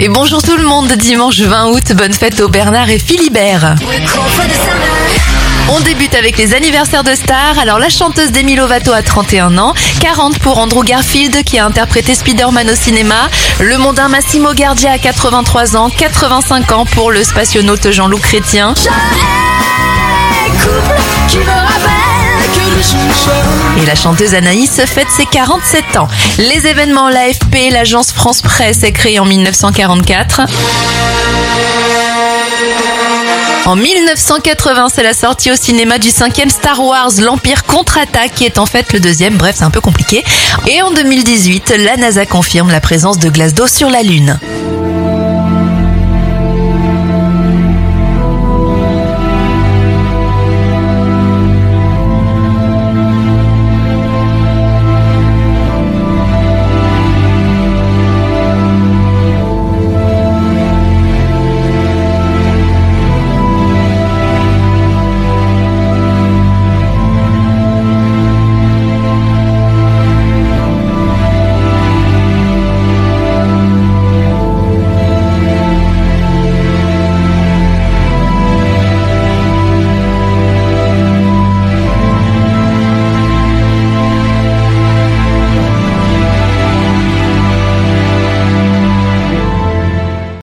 Et bonjour tout le monde, dimanche 20 août, bonne fête aux Bernard et Philibert. On débute avec les anniversaires de stars. Alors la chanteuse Demi Lovato a 31 ans, 40 pour Andrew Garfield qui a interprété Spider-Man au cinéma, le mondain Massimo Gardia a 83 ans, 85 ans pour le spationaute Jean-Loup Chrétien. Et la chanteuse Anaïs fête ses 47 ans. Les événements, l'AFP, l'agence France Presse est créée en 1944. En 1980, c'est la sortie au cinéma du cinquième Star Wars, l'Empire contre-attaque, qui est en fait le deuxième. Bref, c'est un peu compliqué. Et en 2018, la NASA confirme la présence de glace d'eau sur la Lune.